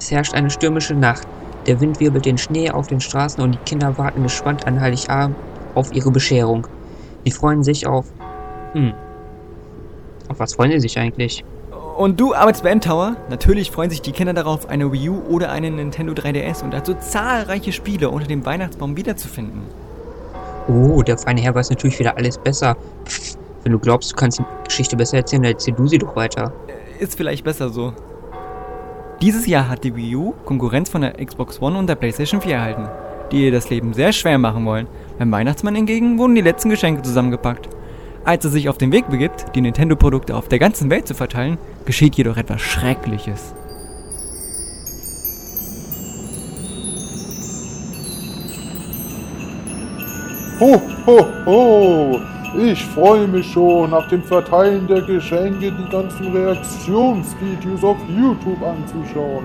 Es herrscht eine stürmische Nacht. Der Wind wirbelt den Schnee auf den Straßen und die Kinder warten gespannt an Heiligabend auf ihre Bescherung. Die freuen sich auf. Hm. Auf was freuen sie sich eigentlich? Und du arbeitest bei Endtower? Natürlich freuen sich die Kinder darauf, eine Wii U oder einen Nintendo 3DS und dazu zahlreiche Spiele unter dem Weihnachtsbaum wiederzufinden. Oh, der feine Herr weiß natürlich wieder alles besser. Pff, wenn du glaubst, du kannst die Geschichte besser erzählen, dann erzähl du sie doch weiter. Ist vielleicht besser so. Dieses Jahr hat die Wii U Konkurrenz von der Xbox One und der PlayStation 4 erhalten, die ihr das Leben sehr schwer machen wollen. Beim Weihnachtsmann hingegen wurden die letzten Geschenke zusammengepackt. Als er sich auf den Weg begibt, die Nintendo-Produkte auf der ganzen Welt zu verteilen, geschieht jedoch etwas Schreckliches. Ho, ho, ho! Ich freue mich schon, nach dem Verteilen der Geschenke die ganzen Reaktionsvideos auf YouTube anzuschauen.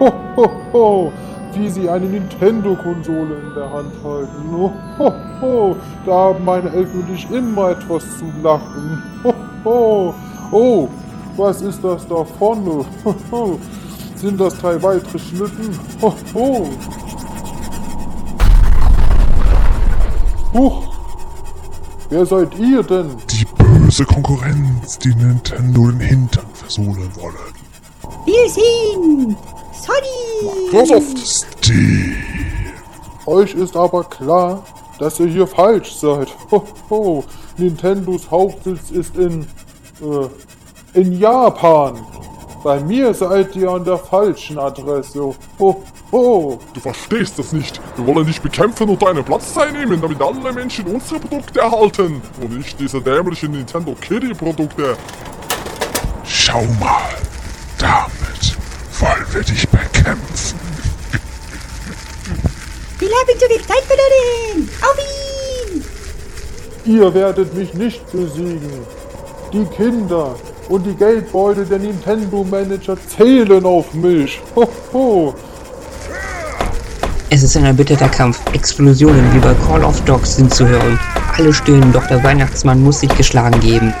Ho, ho, ho! Wie sie eine Nintendo-Konsole in der Hand halten. Ho, ho, ho! Da haben meine Eltern und ich immer etwas zu lachen. Ho, ho! Oh, was ist das da vorne? Ho, ho! Sind das drei weitere Schlitten? Ho, ho! Huch! Wer seid ihr denn? Die böse Konkurrenz, die Nintendo den Hintern versohlen wollen. Wir sind Sony. Microsoft! Die Euch ist aber klar, dass ihr hier falsch seid. Ho, ho. Nintendos Hauptsitz ist in, äh, in Japan. Bei mir seid ihr an der falschen Adresse. Ho, ho. Du verstehst das nicht. Wir wollen dich bekämpfen und deinen Platz einnehmen, damit alle Menschen unsere Produkte erhalten und nicht diese dämlichen Nintendo Kitty Produkte. Schau mal, damit wollen wir dich bekämpfen. Wir haben zu viel Zeit verloren. Auf ihn. Ihr werdet mich nicht besiegen. Die Kinder und die Geldbeutel der Nintendo-Manager zählen auf mich. Ho, ho. Es ist ein erbitterter Kampf. Explosionen wie bei Call of Dogs sind zu hören. Alle stöhnen, doch der Weihnachtsmann muss sich geschlagen geben.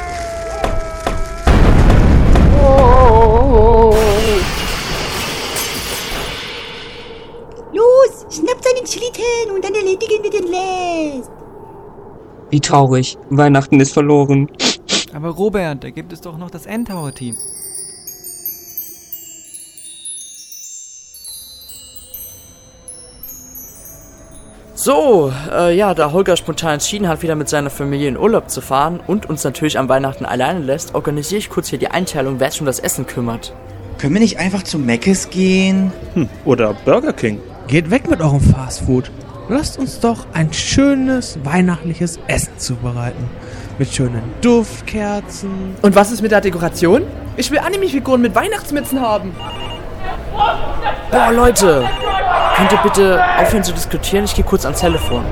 Los, schnappt seinen Schlitten und dann erledigen wir den Rest. Wie traurig. Weihnachten ist verloren. Aber Robert, da gibt es doch noch das Endtower-Team. So, äh, ja, da Holger spontan entschieden hat, wieder mit seiner Familie in Urlaub zu fahren und uns natürlich an Weihnachten alleine lässt, organisiere ich kurz hier die Einteilung, wer sich um das Essen kümmert. Können wir nicht einfach zu Meckes gehen? Hm, oder Burger King. Geht weg mit eurem Fastfood. Lasst uns doch ein schönes weihnachtliches Essen zubereiten. Mit schönen Duftkerzen. Und was ist mit der Dekoration? Ich will Anime-Figuren mit Weihnachtsmützen haben. Boah, Leute, könnt ihr bitte aufhören zu diskutieren? Ich gehe kurz ans Telefon.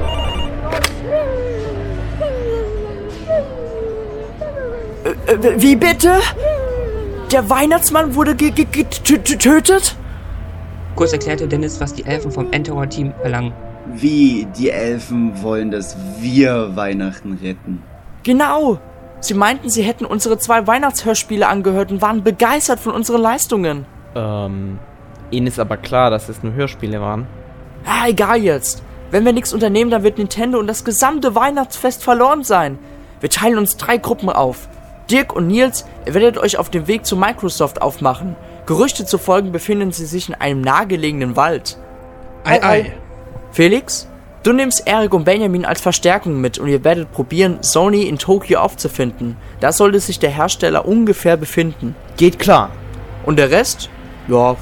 Äh, äh, wie bitte? Der Weihnachtsmann wurde ge- ge- getö- getötet? Kurz erklärte Dennis, was die Elfen vom Endtower-Team verlangen. Wie die Elfen wollen, dass wir Weihnachten retten. Genau. Sie meinten, sie hätten unsere zwei Weihnachtshörspiele angehört und waren begeistert von unseren Leistungen. Ähm, ihnen ist aber klar, dass es nur Hörspiele waren. Ah, egal jetzt. Wenn wir nichts unternehmen, dann wird Nintendo und das gesamte Weihnachtsfest verloren sein. Wir teilen uns drei Gruppen auf. Dirk und Nils, ihr werdet euch auf dem Weg zu Microsoft aufmachen. Gerüchte zufolge befinden sie sich in einem nahegelegenen Wald. Ei, ei. Felix, du nimmst Eric und Benjamin als Verstärkung mit und ihr werdet probieren, Sony in Tokio aufzufinden. Da sollte sich der Hersteller ungefähr befinden. Geht klar. Und der Rest? Ja,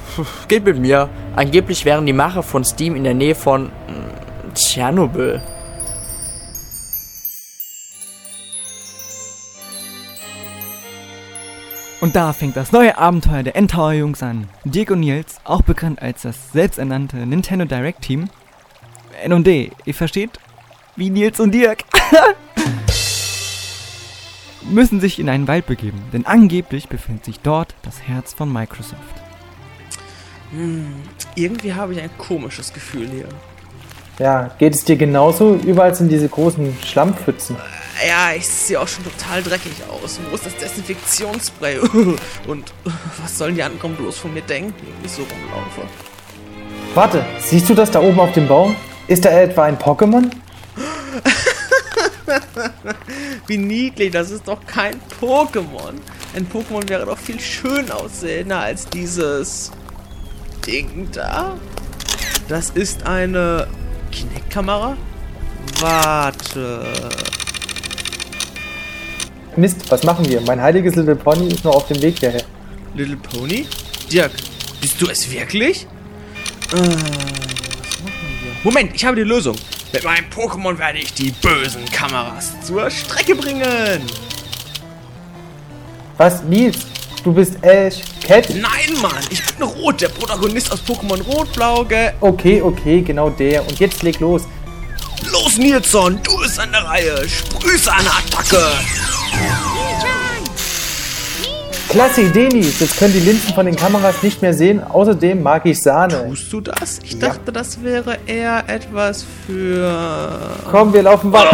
geht mit mir. Angeblich wären die Macher von Steam in der Nähe von mm, Tschernobyl. Und da fängt das neue Abenteuer der Endtower Jungs an. Dirk und Nils, auch bekannt als das selbsternannte Nintendo Direct Team. N&D, ihr versteht? Wie Nils und Dirk. müssen sich in einen Wald begeben, denn angeblich befindet sich dort das Herz von Microsoft. Hm, irgendwie habe ich ein komisches Gefühl hier. Ja, geht es dir genauso? Überall sind diese großen Schlammpfützen. Ja, ich sehe auch schon total dreckig aus. Wo ist das Desinfektionsspray? Und was sollen die anderen bloß von mir denken, wenn ich so rumlaufe? Warte, siehst du das da oben auf dem Baum? Ist da etwa ein Pokémon? Wie niedlich, das ist doch kein Pokémon. Ein Pokémon wäre doch viel schön aussehender als dieses Ding da. Das ist eine Kinect-Kamera? Warte. Mist, was machen wir? Mein heiliges Little Pony ist noch auf dem Weg hierher. Little Pony? Dirk, bist du es wirklich? Äh, was machen wir? Moment, ich habe die Lösung. Mit meinem Pokémon werde ich die bösen Kameras zur Strecke bringen. Was, Nils? Du bist Ash Cat? Nein, Mann, ich bin Rot, der Protagonist aus Pokémon Rot-Blau, ge... Okay, okay, genau der. Und jetzt leg los. Los, Nilsson, du bist an der Reihe. Sprüß eine Attacke. Klasse Idee, Nils. Jetzt können die Linsen von den Kameras nicht mehr sehen. Außerdem mag ich Sahne. Tust du das? Ich dachte, das wäre eher etwas für... Komm, wir laufen weiter.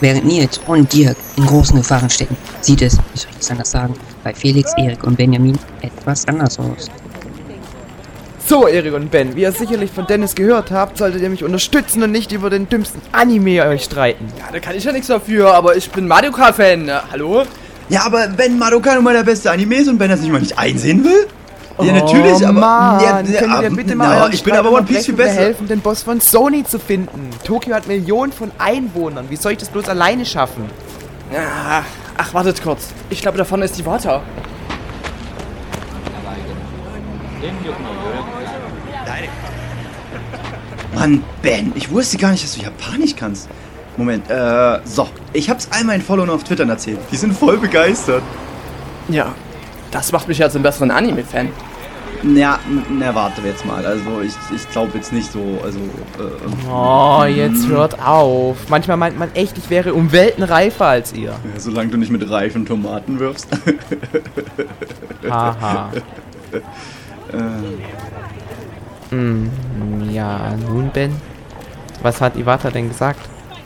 Während Nils und Dirk in großen Gefahren stecken, sieht es, wie soll ich es anders sagen, bei Felix, Erik und Benjamin etwas anders aus. So, Erik und Ben, wie ihr sicherlich von Dennis gehört habt, solltet ihr mich unterstützen und nicht über den dümmsten Anime euch streiten. Ja, da kann ich ja nichts dafür, aber ich bin Mario Kart-Fan. Hallo? Ja, aber wenn Mario Kart nun mal der beste Anime ist und Ben das nicht mal nicht einsehen will? Ja, oh, natürlich, aber. Mann, ja, könnt ihr bitte na, mal euren ich bin aber One Piece viel besser. helfen, den Boss von Sony zu finden. Tokio hat Millionen von Einwohnern. Wie soll ich das bloß alleine schaffen? Ja, ach, wartet kurz. Ich glaube, da vorne ist die Water. Mann, Ben, ich wusste gar nicht, dass du Japanisch kannst. Moment, äh, so. Ich hab's all meinen Followern auf Twitter erzählt. Die sind voll begeistert. Ja, das macht mich ja zum besseren Anime-Fan. Ja, na, warte jetzt mal. Also, ich, ich glaube jetzt nicht so, also, äh, Oh, jetzt hört auf. Manchmal meint man echt, ich wäre um Welten reifer als ihr. Ja, solange du nicht mit reifen Tomaten wirfst. Haha. äh, Hm, ja, nun, Ben. Was hat Iwata denn gesagt?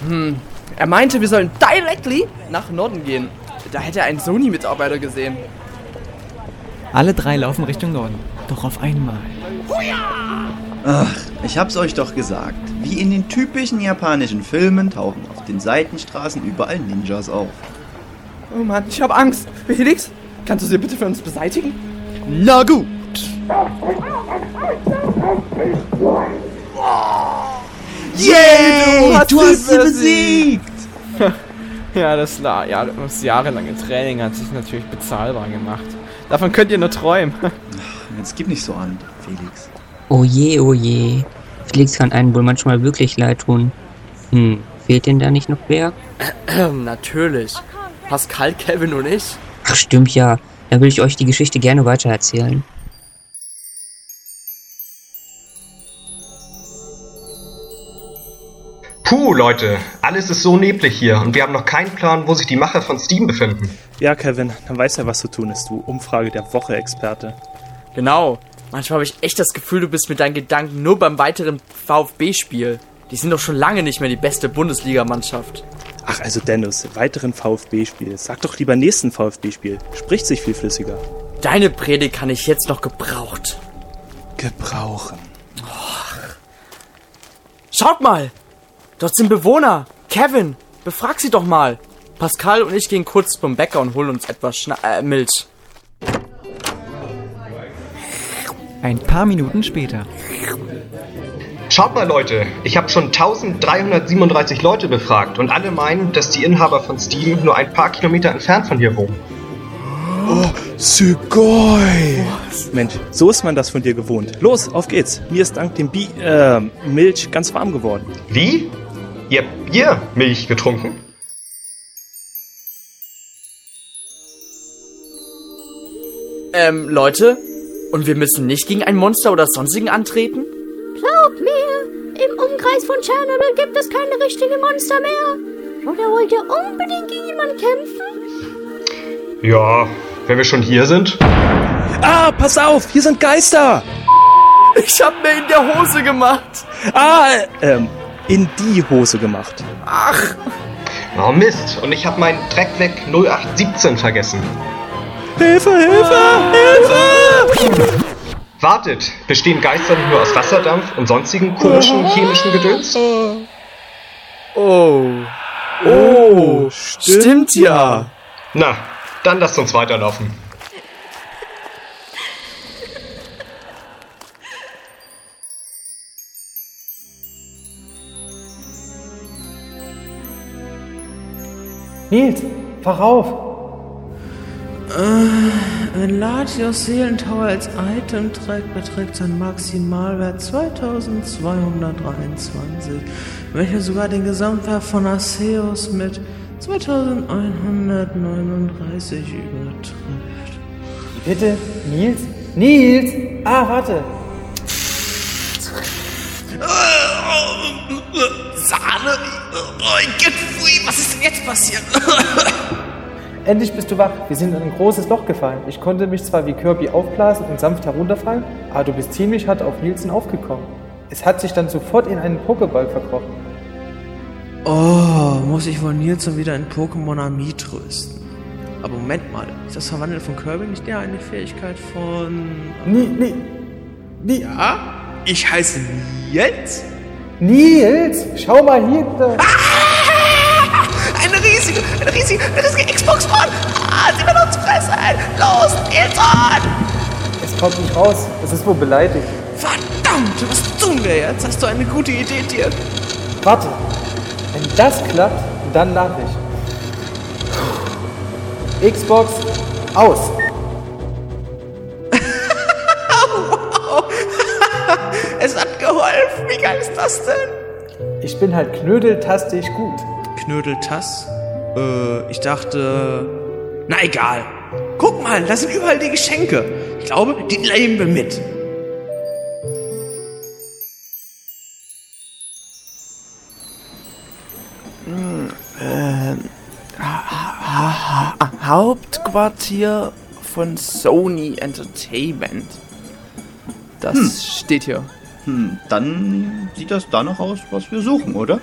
Hm, er meinte, wir sollen directly nach Norden gehen. Da hätte er einen Sony-Mitarbeiter gesehen. Alle drei laufen Richtung Norden. Doch auf einmal. Ach, ich hab's euch doch gesagt. Wie in den typischen japanischen Filmen tauchen auf den Seitenstraßen überall Ninjas auf. Oh Mann, ich hab Angst. Felix, kannst du sie bitte für uns beseitigen? Na gut. Yay, du hast sie besiegt! Ja, das, la- ja, das jahrelange Training hat sich natürlich bezahlbar gemacht. Davon könnt ihr nur träumen. Jetzt gib nicht so an, Felix. Oh je, oh je. Felix kann einen wohl manchmal wirklich leid tun. Hm, fehlt denn da nicht noch wer? Natürlich. Pascal, Kevin und ich. Ach stimmt ja. Dann will ich euch die Geschichte gerne weitererzählen. Puh, Leute, alles ist so neblig hier und wir haben noch keinen Plan, wo sich die Macher von Steam befinden. Ja, Kevin, dann weißt du ja, was zu tun ist, du Umfrage der Woche-Experte. Genau. Manchmal habe ich echt das Gefühl, du bist mit deinen Gedanken nur beim weiteren VfB-Spiel. Die sind doch schon lange nicht mehr die beste Bundesligamannschaft. Ach, also Dennis, weiteren VfB-Spiel. Sag doch lieber nächsten VfB-Spiel. Spricht sich viel flüssiger. Deine Predigt kann ich jetzt noch gebraucht. Gebrauchen. Schaut mal! Dort sind Bewohner. Kevin, befrag sie doch mal. Pascal und ich gehen kurz zum Bäcker und holen uns etwas Schna äh, Milch. Ein paar Minuten später. Schaut mal, Leute, ich habe schon 1337 Leute befragt und alle meinen, dass die Inhaber von Steam nur ein paar Kilometer entfernt von hier wohnen. Oh, Sugoi! Mensch, so ist man das von dir gewohnt. Los, auf geht's. Mir ist dank dem Bi äh, Milch ganz warm geworden. Wie? Ihr habt Biermilch getrunken? Ähm, Leute? Und wir müssen nicht gegen ein Monster oder sonstigen antreten? Glaub mir, im Umkreis von Tschernobyl gibt es keine richtigen Monster mehr. Oder wollt ihr unbedingt gegen jemanden kämpfen? Ja, wenn wir schon hier sind. Ah, pass auf, hier sind Geister! Ich hab mir in der Hose gemacht. Ah, ähm, in die Hose gemacht. Ach. Oh Mist, und ich habe meinen Dreckfleck 0817 vergessen. Hilfe, Hilfe, Hilfe! Wartet, bestehen Geister nicht nur aus Wasserdampf und sonstigen komischen chemischen Gedöns? Oh. Oh, stimmt ja. Na, dann lasst uns weiterlaufen. Nils, wach auf! Äh, wenn Latios Seelentower als Item trägt, beträgt sein Maximalwert 2223, welcher sogar den Gesamtwert von Arceus mit 2139 übertrifft. Bitte, Nils? Nils! Ah, warte! Sahne! Oh, was ist denn jetzt passiert? Endlich bist du wach. Wir sind in ein großes Loch gefallen. Ich konnte mich zwar wie Kirby aufblasen und sanft herunterfallen, aber du bist ziemlich hart auf Nielsen aufgekommen. Es hat sich dann sofort in einen Pokéball verkrochen. Oh, muss ich wohl Nilsson wieder in Pokémon Ami trösten. Aber Moment mal, ist das Verwandeln von Kirby nicht eher eine Fähigkeit von... Nie, nie, nie. Ja? Ich heiße Nils? Nils, schau mal hier. Da. Eine riesige, eine riesige, eine riesige Xbox One! Ah, sie wird uns fressen! Los, Nilsson! Es kommt nicht raus. Es ist wohl beleidigt. Verdammt, was tun wir jetzt? Hast du eine gute Idee, dir? Warte. Wenn das klappt, dann lach ich. Xbox aus. Wie geil ist das denn? Ich bin halt knödeltastisch gut. Knödeltass? Äh, ich dachte. Na egal. Guck mal, da sind überall die Geschenke. Ich glaube, die nehmen wir mit. Ähm, ha ha Hauptquartier von Sony Entertainment. Das Hm. steht hier. Hm, dann sieht das danach aus, was wir suchen, oder?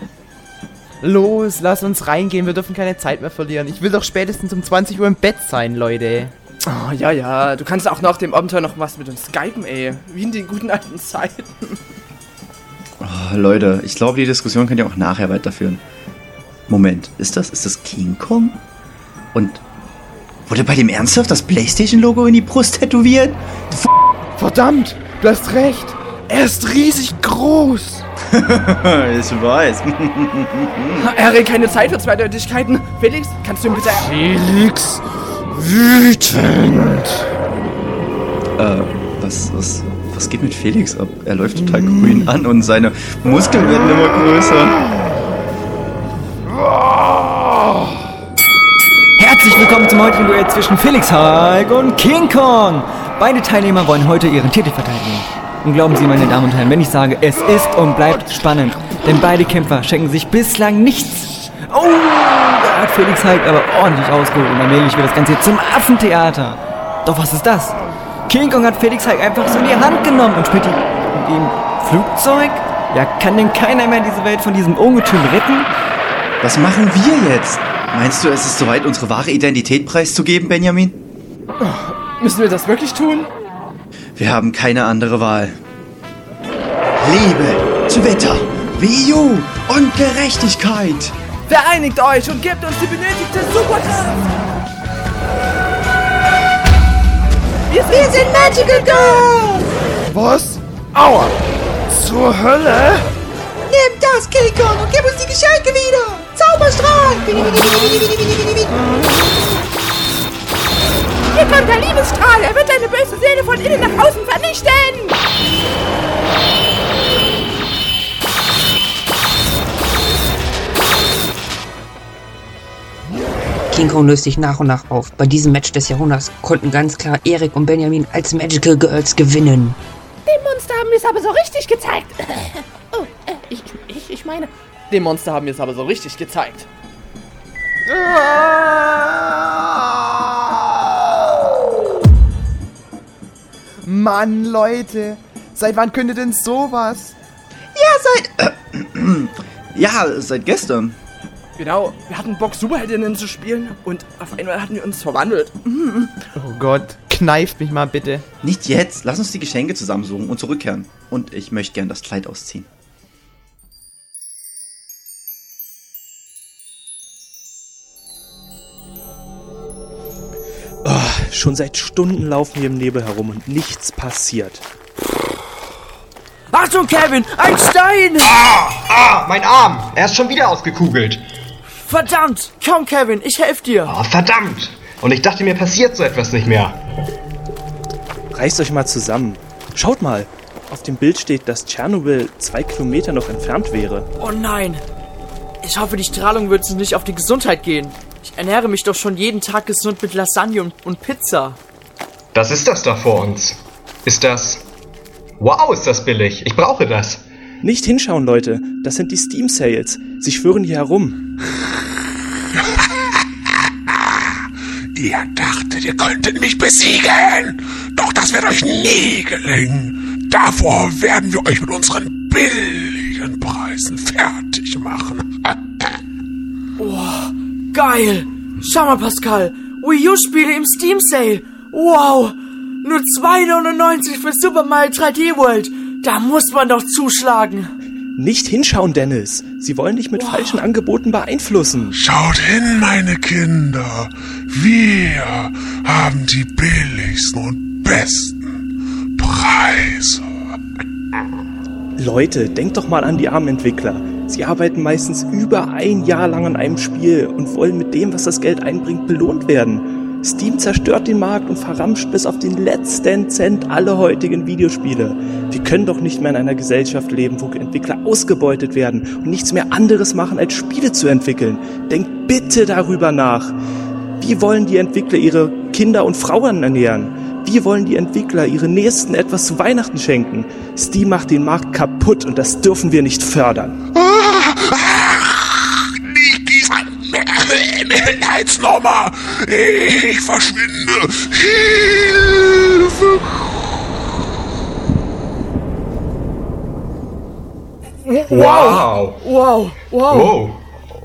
Los, lass uns reingehen, wir dürfen keine Zeit mehr verlieren. Ich will doch spätestens um 20 Uhr im Bett sein, Leute. Oh, ja, ja, du kannst auch nach dem Abenteuer noch was mit uns skypen, ey. Wie in den guten alten Zeiten. Oh, Leute, ich glaube, die Diskussion könnt ihr auch nachher weiterführen. Moment, ist das, ist das King Kong? Und wurde bei dem ernsthaft das PlayStation-Logo in die Brust tätowiert? Verdammt, du hast recht. Er ist riesig groß. ich weiß. Erik, keine Zeit für Zweideutigkeiten. Felix, kannst du ihm bitte... Felix, wütend. äh, was, was, was geht mit Felix ab? Er läuft total grün an und seine Muskeln werden immer größer. Herzlich willkommen zum heutigen Duell zwischen Felix Hulk und King Kong. Beide Teilnehmer wollen heute ihren Titel verteidigen. Und glauben Sie, meine Damen und Herren, wenn ich sage, es ist und bleibt spannend. Denn beide Kämpfer schenken sich bislang nichts. Oh, da hat Felix Hulk aber ordentlich ausgeholt und allmählich wird das Ganze jetzt zum Affentheater. Doch was ist das? King Kong hat Felix Hulk einfach so in die Hand genommen und spielt mit ihm Flugzeug? Ja, kann denn keiner mehr diese Welt von diesem Ungetüm retten? Was machen wir jetzt? Meinst du, es ist soweit, unsere wahre Identität preiszugeben, Benjamin? Müssen wir das wirklich tun? Wir haben keine andere Wahl. Liebe, Twitter, Wii U und Gerechtigkeit. Vereinigt euch und gebt uns die benötigte Superkraft! Wir sind, wir sind Magical Girls! Was? Aua! Zur Hölle? Nimm das, King Kong, und gib uns die Geschenke wieder! Zauberstrahl! Hier kommt der Liebesstrahl. Er wird deine böse Seele von innen nach außen vernichten. King Kong löst sich nach und nach auf. Bei diesem Match des Jahrhunderts konnten ganz klar Erik und Benjamin als Magical Girls gewinnen. Dem Monster haben wir es aber so richtig gezeigt. Oh, äh, ich, ich, ich meine... Dem Monster haben wir es aber so richtig gezeigt. Mann, Leute. Seit wann könnt ihr denn sowas? Ja, seit. ja, seit gestern. Genau, wir hatten Bock, Superheldinnen zu spielen und auf einmal hatten wir uns verwandelt. Oh Gott, kneift mich mal bitte. Nicht jetzt. Lass uns die Geschenke zusammensuchen und zurückkehren. Und ich möchte gern das Kleid ausziehen. Schon seit Stunden laufen wir im Nebel herum und nichts passiert. Achtung, Kevin! Ein Stein! Ah, ah, mein Arm! Er ist schon wieder ausgekugelt. Verdammt! Komm, Kevin, ich helfe dir. Oh, verdammt! Und ich dachte, mir passiert so etwas nicht mehr. Reißt euch mal zusammen. Schaut mal. Auf dem Bild steht, dass Tschernobyl zwei Kilometer noch entfernt wäre. Oh nein! Ich hoffe, die Strahlung wird uns nicht auf die Gesundheit gehen. Ich ernähre mich doch schon jeden Tag gesund mit Lasagne und, und Pizza. Was ist das da vor uns? Ist das. Wow, ist das billig. Ich brauche das. Nicht hinschauen, Leute. Das sind die Steam Sales. Sie schwören hier herum. Ihr dachtet, ihr könntet mich besiegen. Doch das wird euch nie gelingen. Davor werden wir euch mit unseren billigen Preisen fertig machen. Oh, geil! Schau mal, Pascal. Wii U-Spiele im Steam Sale. Wow! Nur 2,99 für Super Mario 3D World. Da muss man doch zuschlagen. Nicht hinschauen, Dennis. Sie wollen dich mit wow. falschen Angeboten beeinflussen. Schaut hin, meine Kinder. Wir haben die billigsten und besten Preise. Leute, denkt doch mal an die armen Entwickler. Sie arbeiten meistens über ein Jahr lang an einem Spiel und wollen mit dem, was das Geld einbringt, belohnt werden. Steam zerstört den Markt und verramscht bis auf den letzten Cent alle heutigen Videospiele. Wir können doch nicht mehr in einer Gesellschaft leben, wo Entwickler ausgebeutet werden und nichts mehr anderes machen, als Spiele zu entwickeln. Denkt bitte darüber nach. Wie wollen die Entwickler ihre Kinder und Frauen ernähren? Wie wollen die Entwickler ihre Nächsten etwas zu Weihnachten schenken? Steam macht den Markt kaputt und das dürfen wir nicht fördern. Nicht diese Mitleidsnummer! Ich verschwinde! Hilfe! Wow! Wow! Wow! wow.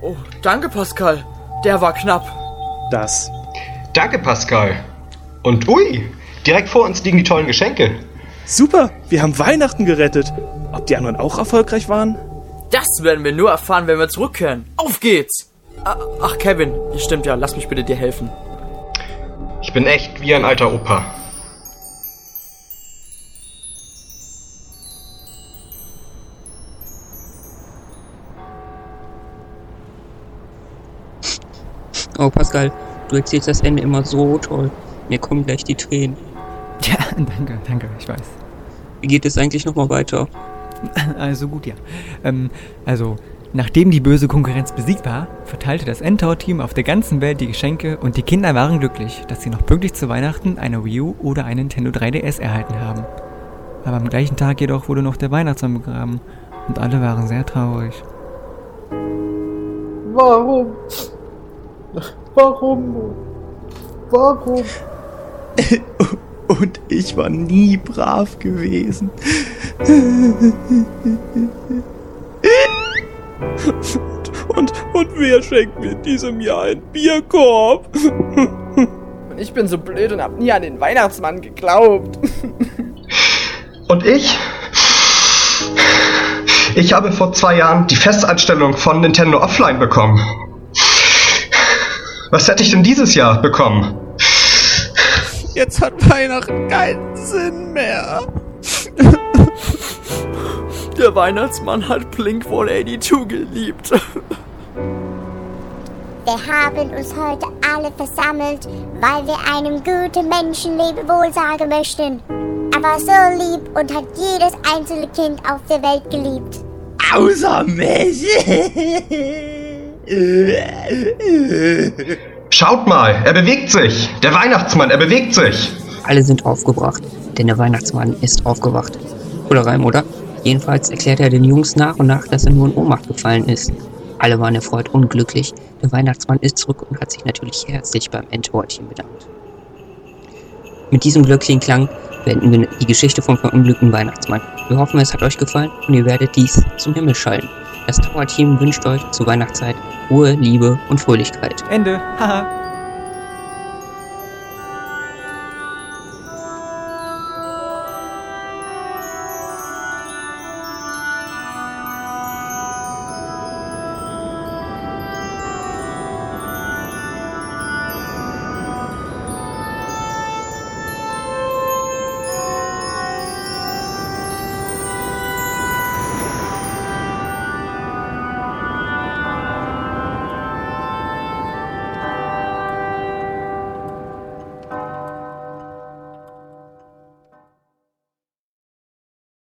Oh, danke, Pascal. Der war knapp. Das. Danke, Pascal. Und ui, direkt vor uns liegen die tollen Geschenke. Super, wir haben Weihnachten gerettet. Ob die anderen auch erfolgreich waren? Das werden wir nur erfahren, wenn wir zurückkehren. Auf geht's! Ach, Kevin, stimmt ja, lass mich bitte dir helfen. Ich bin echt wie ein alter Opa. Oh, Pascal, du erzählst das Ende immer so toll. Mir kommen gleich die Tränen. Ja, danke, danke, ich weiß. Wie geht es eigentlich nochmal weiter? Also gut, ja. Ähm, also, nachdem die böse Konkurrenz besiegt war, verteilte das Endtower-Team auf der ganzen Welt die Geschenke und die Kinder waren glücklich, dass sie noch pünktlich zu Weihnachten eine Wii U oder ein Nintendo 3DS erhalten haben. Aber am gleichen Tag jedoch wurde noch der Weihnachtsmann begraben und alle waren sehr traurig. Warum? Warum? Warum? Und ich war nie brav gewesen. Und, und wer schenkt mir in diesem Jahr einen Bierkorb? Und ich bin so blöd und hab nie an den Weihnachtsmann geglaubt. Und ich? Ich habe vor zwei Jahren die Festanstellung von Nintendo Offline bekommen. Was hätte ich denn dieses Jahr bekommen? Jetzt hat Weihnachten keinen Sinn mehr. Der Weihnachtsmann hat Blink 182 geliebt. Wir haben uns heute alle versammelt, weil wir einem guten Menschen Lebewohl sagen möchten. Er war so lieb und hat jedes einzelne Kind auf der Welt geliebt. Außer mich! Schaut mal, er bewegt sich. Der Weihnachtsmann, er bewegt sich. Alle sind aufgebracht, denn der Weihnachtsmann ist aufgewacht. Cooler Reim, oder? Jedenfalls erklärt er den Jungs nach und nach, dass er nur in Ohnmacht gefallen ist. Alle waren erfreut und glücklich. Der Weihnachtsmann ist zurück und hat sich natürlich herzlich beim Endor-Team bedankt. Mit diesem Glöckchenklang beenden wir die Geschichte vom verunglückten Weihnachtsmann. Wir hoffen, es hat euch gefallen und ihr werdet dies zum Himmel schallen. Das Tower-Team wünscht euch zur Weihnachtszeit Ruhe, Liebe und Fröhlichkeit. Ende. Haha.